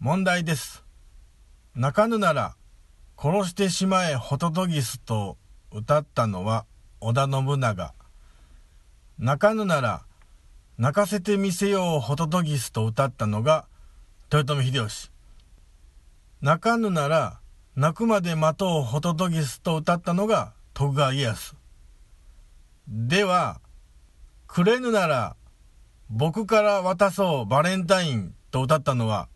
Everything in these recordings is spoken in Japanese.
問題です。泣かぬなら殺してしまえホトトギスと歌ったのは織田信長。泣かぬなら泣かせてみせようホトトギスと歌ったのが豊臣秀吉。泣かぬなら泣くまで待とうホトトギスと歌ったのが徳川家康。では、くれぬなら僕から渡そうバレンタインと歌ったのは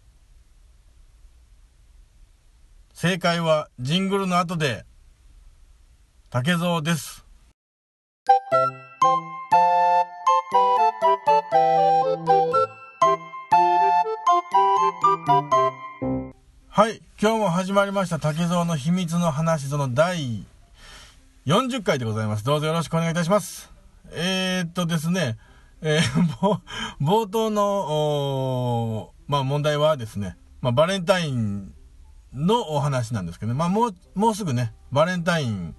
正解はジングルの後で竹蔵です。はい今日も始まりました竹蔵の秘密の話その第40回でございます。どうぞよろしくお願いいたします。えー、っとですねえー、冒頭の、まあ問題はですね、まあバレンタインのお話なんですけどね、まあもう、もうすぐね、バレンタイン、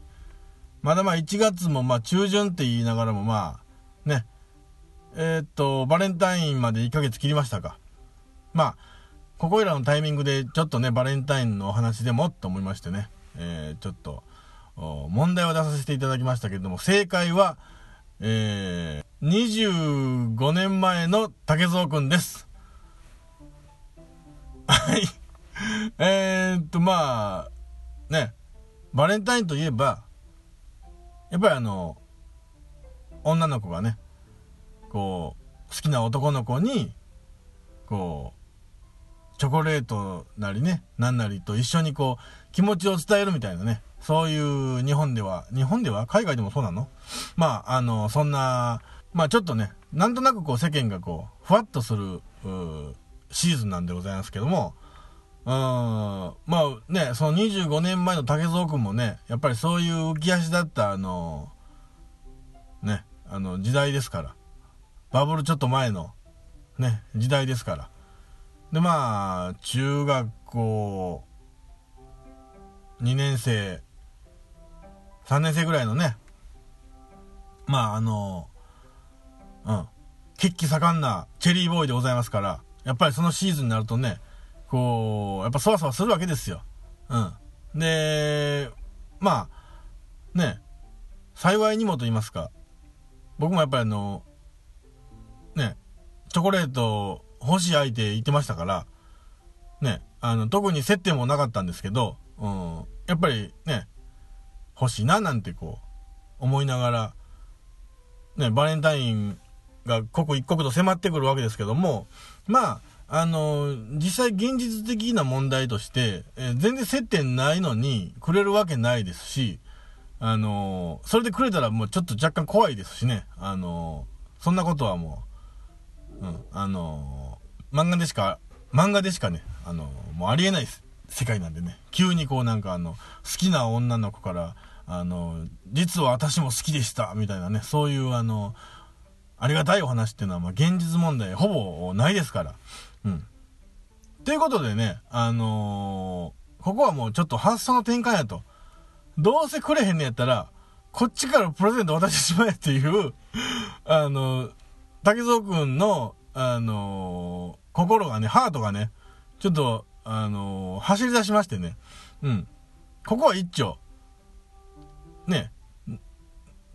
まだまあ1月もまあ中旬って言いながらもまあ、ね、えー、っと、バレンタインまで1ヶ月切りましたか。まあ、ここいらのタイミングでちょっとね、バレンタインのお話でもと思いましてね、えー、ちょっと、問題を出させていただきましたけれども、正解は、えー、25年前の竹蔵くんです。はい。まあ、ね、バレンタインといえば、やっぱりあの、女の子がね、こう、好きな男の子に、こう、チョコレートなりね、なんなりと一緒にこう、気持ちを伝えるみたいなね、そういう日本では、日本では海外でもそうなの？まあ、あの、そんな、まあちょっとね、なんとなくこう世間がこう、ふわっとする、シーズンなんでございますけども、うん、まあね、その25年前の竹蔵君もね、やっぱりそういう浮き足だったあの、ね、あの時代ですから。バブルちょっと前の、ね、時代ですから。で、まあ、中学校、2年生、3年生ぐらいのね、まああの、うん、血気盛んなチェリーボーイでございますから、やっぱりそのシーズンになるとね、こう、やっぱそわそわするわけですよ。うん。で、まあ、ね、幸いにもと言いますか、僕もやっぱりあの、ね、チョコレート欲しい相手言ってましたから、ね、あの、特に接点もなかったんですけど、うん、やっぱりね、欲しいななんてこう、思いながら、ね、バレンタインが刻一刻と迫ってくるわけですけども、まあ、あの、実際現実的な問題として、えー全然接点ないのにくれるわけないですし、あの、それでくれたらもうちょっと若干怖いですしね、あの、そんなことはもう、うん、あの、漫画でしか、漫画でしかね、あの、もうありえない世界なんでね、急にこうなんかあの、好きな女の子から、あの、実は私も好きでした、みたいなね、そういうあの、ありがたいお話っていうのは、まあ、現実問題ほぼないですから。うん。ということでね、あのーここはもうちょっと発想の転換やと。どうせくれへんねやったら、こっちからプレゼント渡してしまえっていう、あの竹蔵くんの、あのー心がね、ハートがね、ちょっと、あの走り出しましてね。うん。ここは一丁。ね。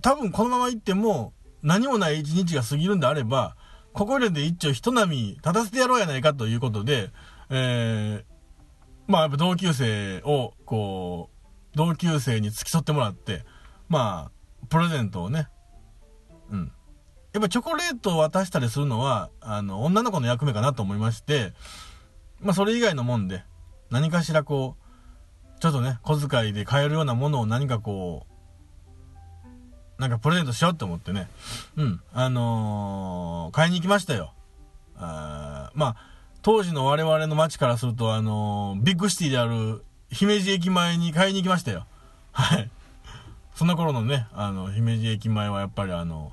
多分このまま行っても、何もない一日が過ぎるんであれば、ここで一丁人並み立たせてやろうやないかということで、えー、まあやっぱ同級生を、こう、同級生に付き添ってもらって、まあ、プレゼントをね、うん。やっぱチョコレートを渡したりするのは、あの、女の子の役目かなと思いまして、まあそれ以外のもんで、何かしらこう、ちょっとね、小遣いで買えるようなものを何かこう、なんかプレゼントしようって思ってね。うん。あのー買いに行きましたよ。あまあ、当時の我々の街からすると、あのービッグシティである姫路駅前に買いに行きましたよ。はい。その頃のね、あの、姫路駅前はやっぱりあの、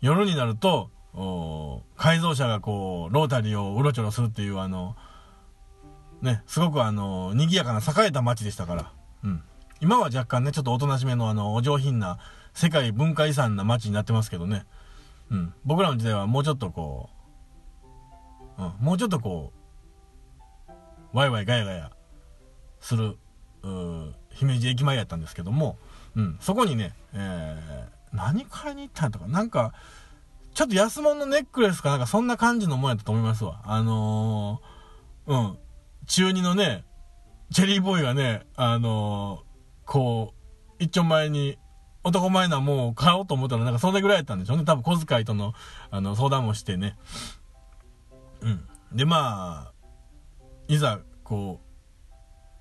夜になると、お改造車がこう、ロータリーをうろちょろするっていうあの、ね、すごくあの、賑やかな栄えた街でしたから。うん。今は若干ね、ちょっとおとなしめのあの、お上品な、世界文化遺産な街になってますけどね。うん。僕らの時代はもうちょっとこう、うん、もうちょっとこう、ワイワイガヤガヤするう、姫路駅前やったんですけども、うん、そこにね、えー、何買いに行ったんとか、なんか、ちょっと安物のネックレスかなんかそんな感じのもんやったと思いますわ。あのー、うん、中二のね、チェリーボーイがね、あのー、こう、一丁前に男前なもう買おうと思ったらなんかそれぐらいやったんでしょうね。多分小遣いとの、あの、相談もしてね。うん。で、まあ、いざ、こ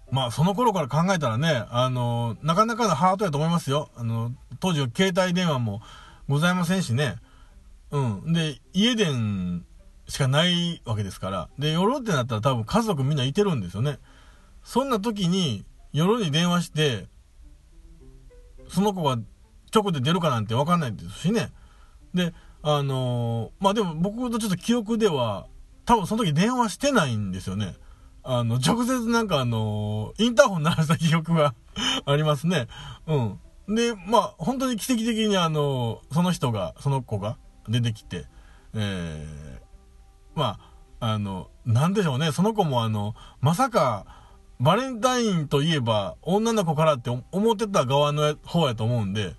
う、まあ、その頃から考えたらね、あの、なかなかのハートやと思いますよ。あの、当時は携帯電話もございませんしね。うん。で、家電しかないわけですから。で、夜ってなったら多分家族みんないてるんですよね。そんな時に、夜に電話して、その子が直で出るかなんてわかんないですしね。で、あのー、まあでも僕とちょっと記憶では、多分その時電話してないんですよね。あの、直接なんかあのー、インターホン鳴らした記憶が ありますね。うん。で、まあ、本当に奇跡的にあのー、その人が、その子が出てきて、えー、まあ、あの、なんでしょうね、その子もあの、まさか、バレンタインといえば女の子からって思ってた側の方やと思うんで、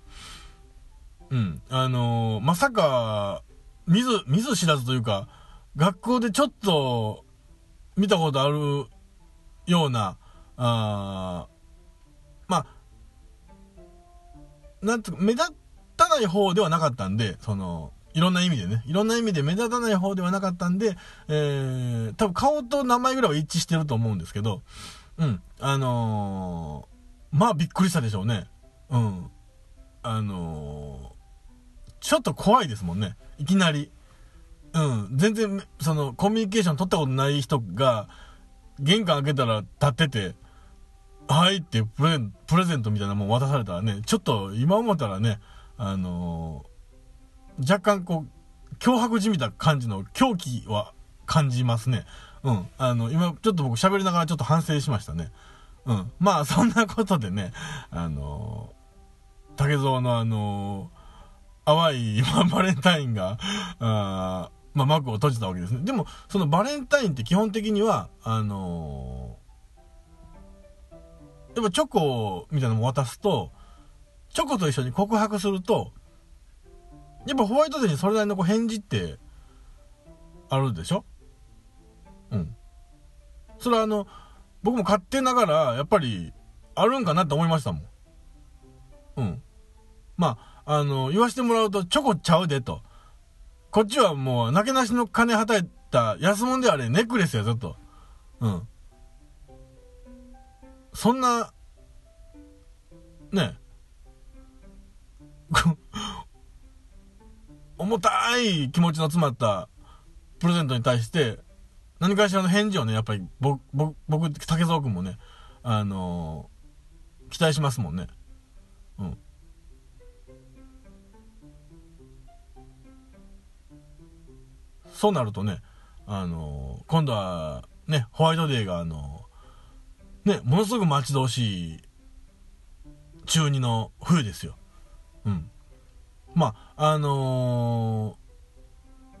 うん。あのー、まさか、見ず、見ず知らずというか、学校でちょっと見たことあるような、あまあ、なんつうか、目立たない方ではなかったんで、その、いろんな意味でね、いろんな意味で目立たない方ではなかったんで、えー、多分顔と名前ぐらいは一致してると思うんですけど、うん、あのー、まあびっくりしたでしょうね。うん。あのちょっと怖いですもんね。いきなり。うん。全然、その、コミュニケーション取ったことない人が、玄関開けたら立ってて、はいってプレプレゼントみたいなもん渡されたらね、ちょっと今思ったらね、あのー、若干こう、脅迫じみた感じの狂気は感じますね。うん。あの、今ちょっと僕喋りながらちょっと反省しましたね。うん。まあそんなことでね、あのー、竹蔵のあのー淡い、まあ、バレンタインが、あまあ、幕を閉じたわけですね。でも、そのバレンタインって基本的には、あのー、やっぱチョコみたいなのも渡すと、チョコと一緒に告白すると、やっぱホワイトデーにそれなりのこう返事って、あるでしょ？うん。それはあの、僕も勝手ながら、やっぱり、あるんかなって思いましたもん。うん。まあ、あの、言わしてもらうと、チョコちゃうでと。こっちはもう、なけなしの金はたいた安物であれ、ネックレスやぞと。うん。そんな、ね、重たい気持ちの詰まったプレゼントに対して、何かしらの返事をね、やっぱり僕、僕、竹蔵君もね、あのー、期待しますもんね。うん。そうなるとね、あのー、今度は、ね、ホワイトデーが、あのー、ね、ものすごく待ち遠しい、中2の冬ですよ。うん。まあ、あの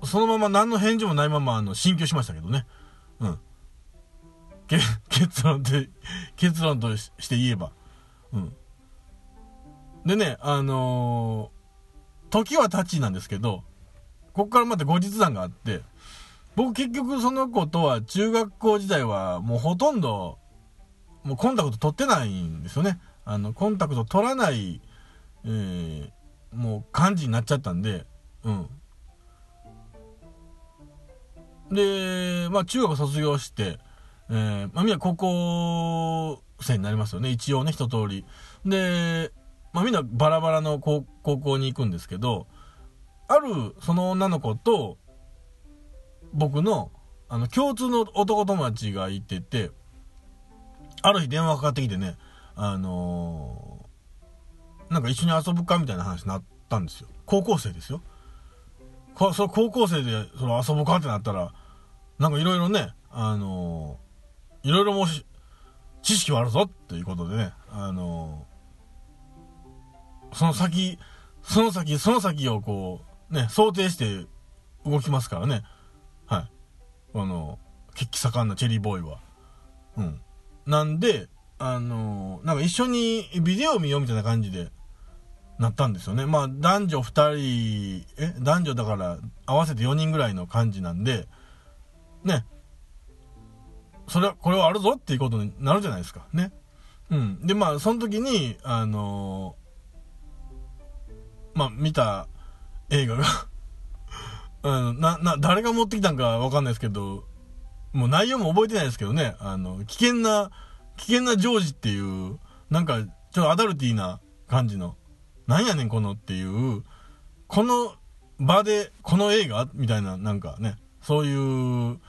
ー、そのまま何の返事もないまま、あの、進級しましたけどね。うん。結論で、結論として言えば。うん。でね、あの、時は経ちなんですけど、ここからまた後日談があって、僕結局その子とは中学校時代はもうほとんど、もうコンタクト取ってないんですよね。あの、コンタクト取らない、えー、もう感じになっちゃったんで、うん。で、まあ中学卒業して、えー、まあみんな高校生になりますよね。一応ね、一通り。で、まあみんなバラバラの高校に行くんですけど、あるその女の子と、僕の、あの、共通の男友達がいてて、ある日電話かかってきてね、あのー、なんか一緒に遊ぶかみたいな話になったんですよ。高校生ですよ。こそ高校生でその遊ぶかってなったら、なんかいろいろね、あのー、いろいろもし、知識はあるぞっていうことでね、あのー、その先、その先、その先をこう、ね、想定して動きますからね。はい。あの、血気盛んなチェリーボーイは。うん。なんで、あのなんか一緒にビデオ見ようみたいな感じで、なったんですよね。まあ、男女二人、え、男女だから合わせて4人ぐらいの感じなんで、ね。それは、これはあるぞっていうことになるじゃないですか。ね。うん。で、まあ、その時に、あのーまあ、見た映画が うん、な、な、誰が持ってきたんかわかんないですけど、もう内容も覚えてないですけどね、あの、危険な、危険なジョージっていう、なんか、ちょっとアダルティーな感じの、なんやねんこのっていう、この場で、この映画？みたいな、なんかね、そういう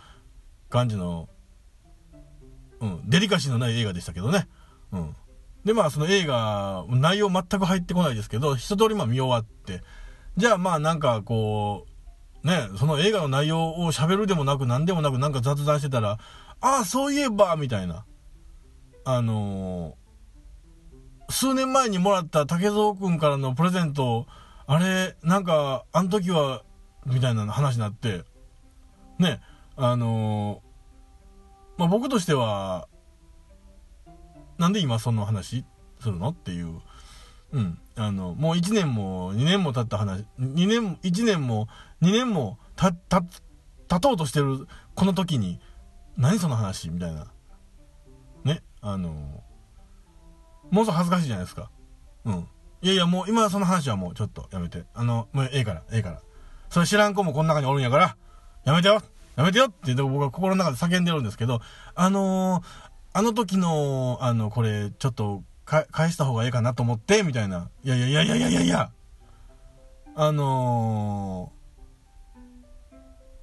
感じの、うん、デリカシーのない映画でしたけどね。うん。で、まあ、その映画、内容全く入ってこないですけど、一通りまあ見終わって、じゃあまあなんかこう、ね、その映画の内容を喋るでもなく何でもなくなんか雑談してたら、ああ、そういえば、みたいな。あのー数年前にもらった竹蔵くんからのプレゼント、あれ、なんか、あの時は、みたいな話になって、ね、あのーまあ、僕としては、なんで今その話するの？っていう。うん。あの、もう1年も2年も経った話、2年も、1年も2年もた、た、経とうとしてるこの時に、何その話みたいな。ね。あの、もうそ恥ずかしいじゃないですか。うん。いやいや、もう今その話はもうちょっとやめて。あの、もうええから、ええから。それ知らん子もこの中におるんやから、やめてよやめてよって僕は心の中で叫んでるんですけど、あのーあの時の、あの、これ、ちょっと、返した方がいいかなと思って、みたいな。いやいやいやいやいやいやいや。あのー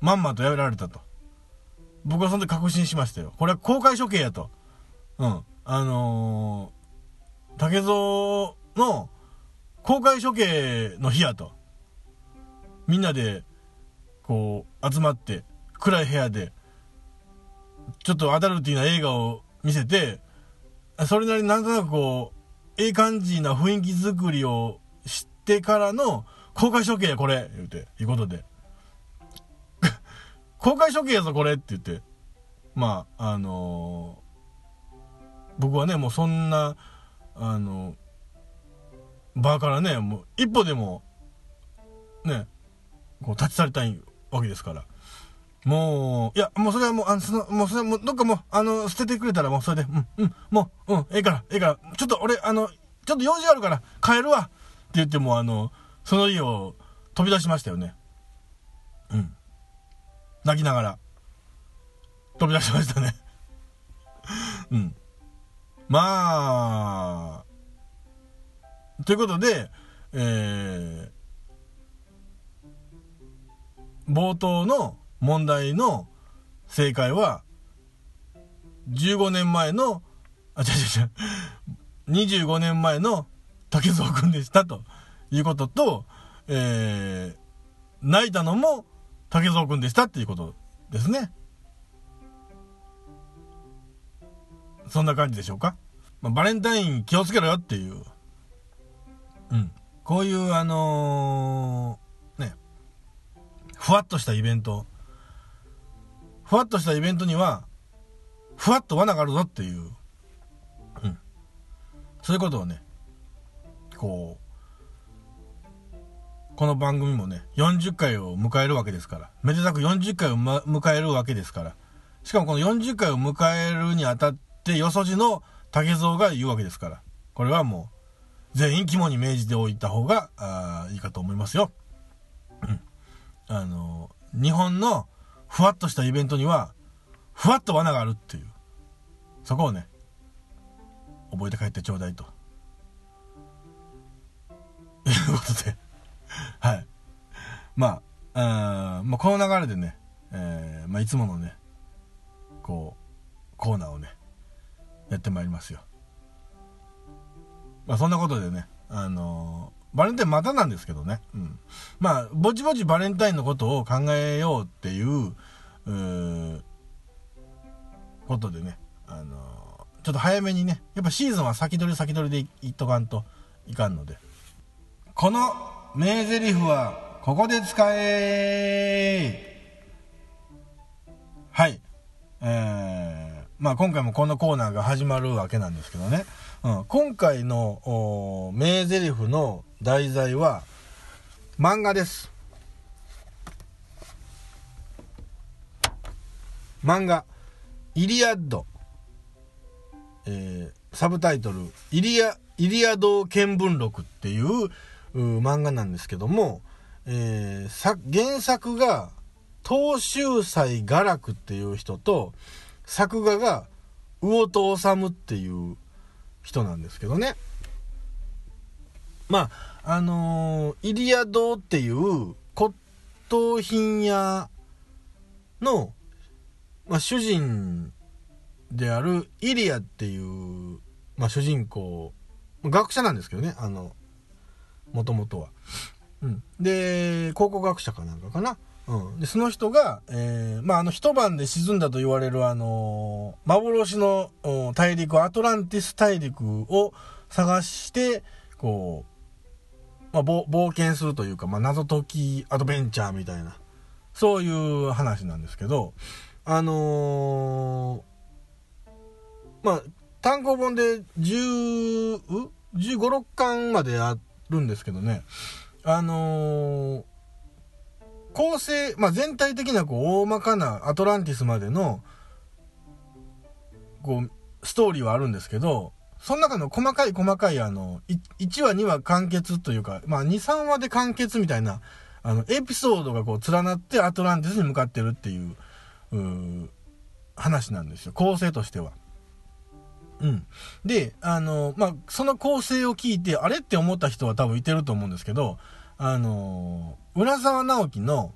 まんまとやめられたと。僕はその時確信しましたよ。これは公開処刑やと。うん。あのー竹蔵の公開処刑の日やと。みんなで、こう、集まって、暗い部屋で、ちょっとアダルティな映画を見せて、それなりになんとなくこう、ええ感じな雰囲気作りをしてからの公開処刑やこれ言うて、いうことで。公開処刑やぞこれって言って。まあ、あのー僕はね、もうそんな、あの場からね、もう一歩でも、ね、こう立ち去りたいわけですから。もう、いや、もうそれはもう、あの、その、もうそれはもう、どっかもう、あの、捨ててくれたらもうそれで、うん、うん、もう、うん、ええから、ええから、ちょっと俺、あの、ちょっと用事あるから、帰るわって言っても、あの、その家を飛び出しましたよね。うん。泣きながら、飛び出しましたね。うん。まあ、ということで、えー、冒頭の問題の正解は、15年前の、あ、違う違う違う、25年前の竹蔵くんでしたということと、えー、泣いたのも竹蔵くんでしたっていうことですね。そんな感じでしょうか。まあ、バレンタイン気をつけろよっていう。うん。こういうあのーね、ふわっとしたイベント。ふわっとしたイベントには、ふわっと罠があるぞっていう。うん。そういうことをね、こう、この番組もね、40回を迎えるわけですから。めでたく40回を、ま、迎えるわけですから。しかもこの40回を迎えるにあたって、よそじの竹蔵が言うわけですから。これはもう、全員肝に銘じておいた方が、あーいいかと思いますよ。うん。あの、日本のふわっとしたイベントには、ふわっと罠があるっていう。そこをね、覚えて帰ってちょうだいと。いうことで。はい。まあ、まあ、この流れでね、えーまあ、いつものね、こう、コーナーをね、やってまいりますよ。まあ、そんなことでね、あのーバレンタインまたなんですけどね。うん。まあ、ぼちぼちバレンタインのことを考えようっていう、うことでね、あのーちょっと早めにね、やっぱシーズンは先取り先取りでいっとかんといかんので。この名台詞はここで使えはい。えー、まあ今回もこのコーナーが始まるわけなんですけどね。うん、今回の名台詞の題材は漫画です。漫画、イリアッド。えー、サブタイトル、イリア、イリアド見聞録っていう漫画なんですけども、えー、原作が、東秀斎画楽っていう人と、作画が、魚戸治っていう人なんですけどね。まあ、あのー、イリア堂っていう骨董品屋の、まあ、主人であるイリアっていう、まあ、主人公、学者なんですけどね、あの、もともとは。うん。で、考古学者かなんかかな。うん。で、その人が、えー、まあ、あの、一晩で沈んだと言われる、あのー、幻の大陸、アトランティス大陸を探して、こう、まあ、冒険するというか、まあ、謎解きアドベンチャーみたいな、そういう話なんですけど、あのー、まあ、単行本で10、15、6巻まであるんですけどね、あのー構成、まあ、全体的なこう大まかなアトランティスまでのこうストーリーはあるんですけどその中の細かい細かいあの1話2話完結というか、まあ、23話で完結みたいなあのエピソードがこう連なってアトランティスに向かってるっていうう話なんですよ構成としては。うん。で、あの、まあ、その構成を聞いて、あれって思った人は多分いてると思うんですけど、あの浦沢直樹の、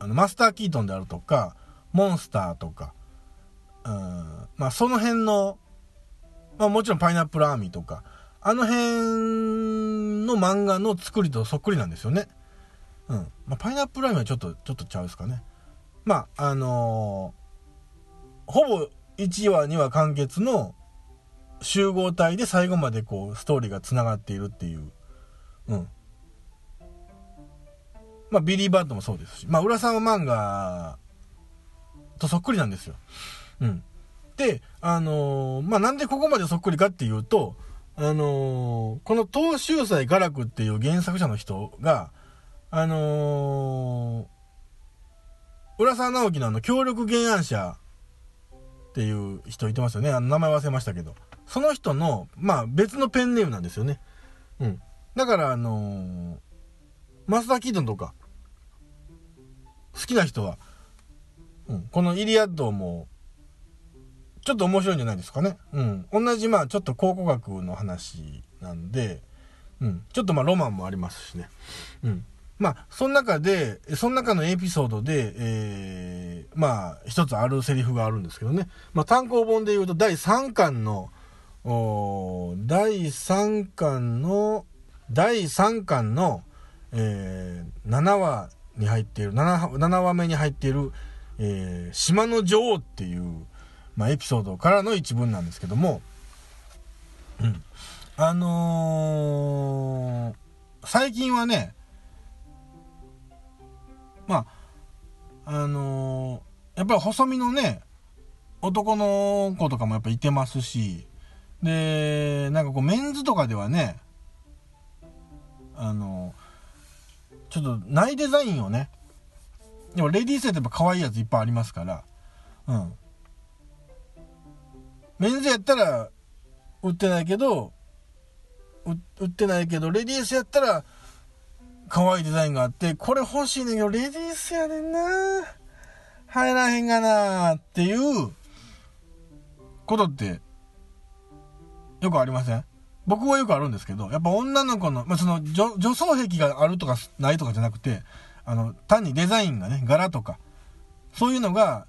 あの、マスター・キートンであるとか、モンスターとか、うん、まあ、その辺の、まあ、もちろんパイナップルアーミーとか、あの辺の漫画の作りとそっくりなんですよね。うん。まあ、パイナップルアーミーはちょっと、ちょっとちゃうですかね。まあ、あのー、ほぼ1話2話完結の集合体で最後までこう、ストーリーが繋がっているっていう、うん。まあ、ビリー・バッドもそうですし、まあ、浦沢漫画とそっくりなんですよ。うん。で、あのー、まあ、なんでここまでそっくりかっていうと、あのー、この東周斎雅楽っていう原作者の人が、あのー、浦沢直樹のあの、協力原案者っていう人いてますよね。あの、名前忘れましたけど。その人の、まあ、別のペンネームなんですよね。うん。だから、あのマスター・キートンとか、好きな人は、うん、このイリアッドも、ちょっと面白いんじゃないですかね。うん。同じ、まあ、ちょっと考古学の話なんで、うん。ちょっとまあ、ロマンもありますしね。うん。まあ、その中で、その中のエピソードで、えー、まあ、一つあるセリフがあるんですけどね。まあ、単行本で言うと、第3巻の、お第3巻の、第3巻の、えー、7話に入っている、7, 7話目に入っている、えー、島の女王っていう、まあ、エピソードからの一文なんですけども、うん。あのー、最近はね、まあ、あのー、やっぱり細身のね、男の子とかもやっぱいてますし、で、なんかこうメンズとかではね、あのーちょっとないデザインをね、でもレディースやってやっぱ可愛いやついっぱいありますから、うん。メンズやったら売ってないけど、売ってないけど、レディースやったら可愛いデザインがあって、これ欲しいねんけど、レディースやねんな。入らへんがなっていうことってよくありません？僕はよくあるんですけど、やっぱ女の子の、まあ、その女、女装壁があるとかないとかじゃなくて、あの、単にデザインがね、柄とか、そういうのが、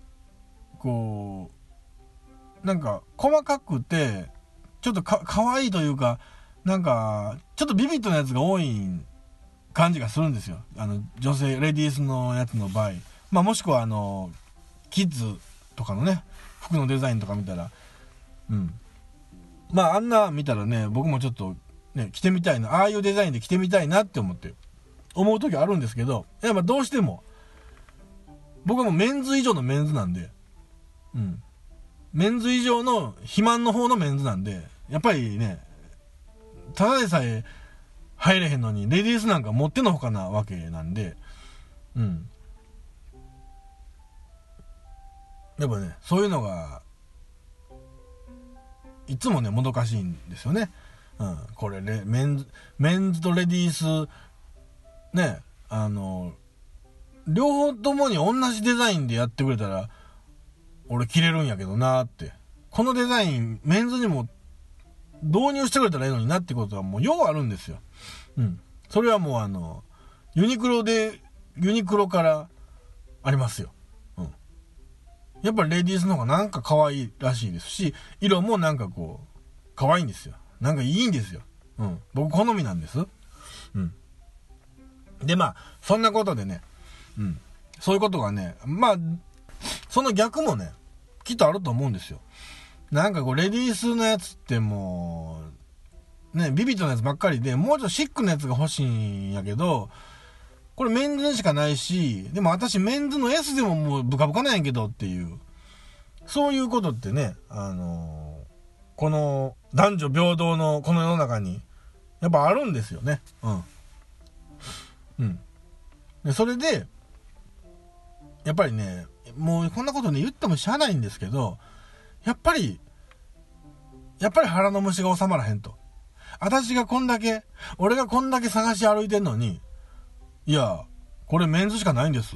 こう、なんか、細かくて、ちょっとか、可愛いというか、なんか、ちょっとビビッドなやつが多い感じがするんですよ。あの、女性、レディースのやつの場合。まあ、もしくは、あの、キッズとかのね、服のデザインとか見たら、うん。まああんな見たらね、僕もちょっとね、着てみたいな、ああいうデザインで着てみたいなって思って、思う時あるんですけど、やまあどうしても、僕はもうメンズ以上のメンズなんで、うん。メンズ以上の肥満の方のメンズなんで、やっぱりね、ただでさえ入れへんのに、レディースなんか持ってのほかなわけなんで、うん。やっぱね、そういうのが、いつもね、もどかしいんですよね。うん。これ、メンズ、メンズとレディース、ね、あの、両方ともに同じデザインでやってくれたら、俺着れるんやけどなって。このデザイン、メンズにも導入してくれたらいいのになってことはもうようあるんですよ。うん。それはもうあの、ユニクロで、ユニクロからありますよ。うん。やっぱりレディースの方がなんか可愛いらしいですし、色もなんかこう、可愛いんですよ。なんかいいんですよ。うん。僕好みなんです。うん。で、まあ、そんなことでね、うん。そういうことがね、まあ、その逆もね、きっとあると思うんですよ。なんかこう、レディースのやつってもう、ね、ビビットのやつばっかりで、もうちょっとシックなやつが欲しいんやけど、これメンズにしかないし、でも私メンズの S でももうブカブカなんやけどっていう、そういうことってね、あのー、この男女平等のこの世の中に、やっぱあるんですよね。うん。うん。で、それで、やっぱりね、もうこんなことね、言ってもしゃあないんですけど、やっぱり、やっぱり腹の虫が収まらへんと。私がこんだけ、俺がこんだけ探し歩いてんのに、いや、これメンズしかないんです。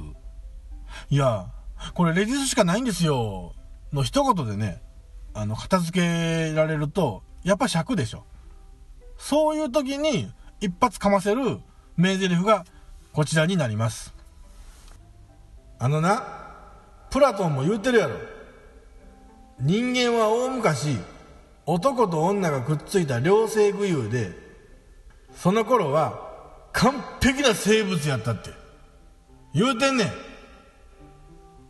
いや、これレディースしかないんですよ。の一言でね、あの、片付けられると、やっぱ尺でしょ。そういう時に一発かませる名台詞がこちらになります。あのな、プラトンも言うてるやろ。人間は大昔、男と女がくっついた両性具有で、その頃は完璧な生物やったって。言うてんねん。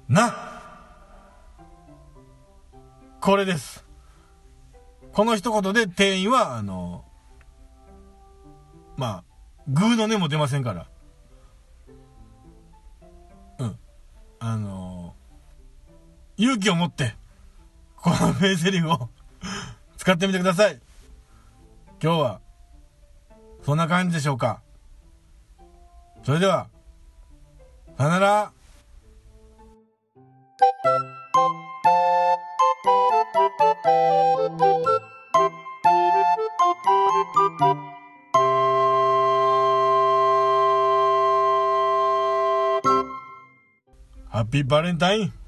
な。これです。この一言で店員は、あの、まあ、グーの音も出ませんからうん。あの、勇気を持って、この名セリフを使ってみてください。今日は、そんな感じでしょうか。それでは、さよなら。ハッピーバレンタイン